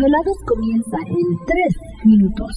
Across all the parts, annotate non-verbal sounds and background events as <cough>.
Desvelados comienza en 3 minutos.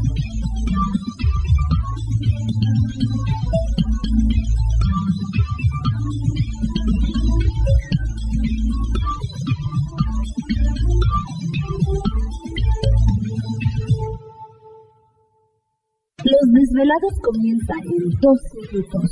Desvelados comienza en 2 minutos.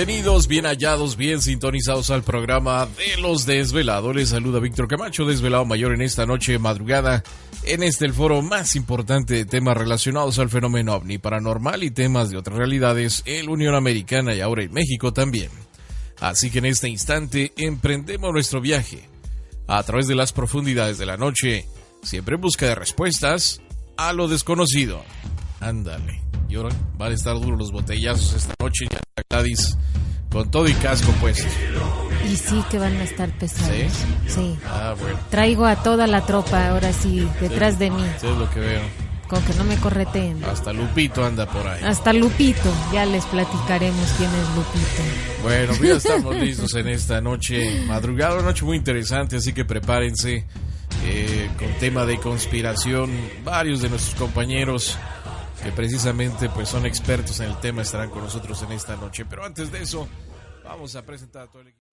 Bienvenidos, bien hallados, bien sintonizados al programa de los desvelados. Les saluda Víctor Camacho, desvelado mayor en esta noche madrugada, en este el foro más importante de temas relacionados al fenómeno ovni paranormal y temas de otras realidades en la Unión Americana y ahora en México también. Así que en este instante emprendemos nuestro viaje a través de las profundidades de la noche, siempre en busca de respuestas a lo desconocido. Ándale. Y ahora van a estar duros los botellazos esta noche. Ya Gladys con todo y casco puesto. Y sí que van a estar pesados. ¿Sí? Sí. Ah, bueno. Traigo a toda la tropa ahora sí detrás de mí. Eso es lo que veo. Con que no me correteen. Hasta Lupito anda por ahí. Hasta Lupito. Ya les platicaremos quién es Lupito. Bueno, pues ya <laughs> estamos listos en esta noche madrugada, una noche muy interesante, así que prepárense eh, con tema de conspiración. Varios de nuestros compañeros que precisamente pues son expertos en el tema estarán con nosotros en esta noche. Pero antes de eso, vamos a presentar a todo el equipo.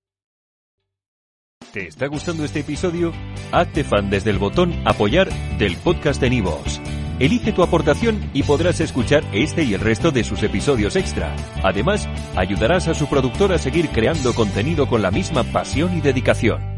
¿Te está gustando este episodio? Hazte fan desde el botón Apoyar del podcast de Nivos. Elige tu aportación y podrás escuchar este y el resto de sus episodios extra. Además, ayudarás a su productor a seguir creando contenido con la misma pasión y dedicación.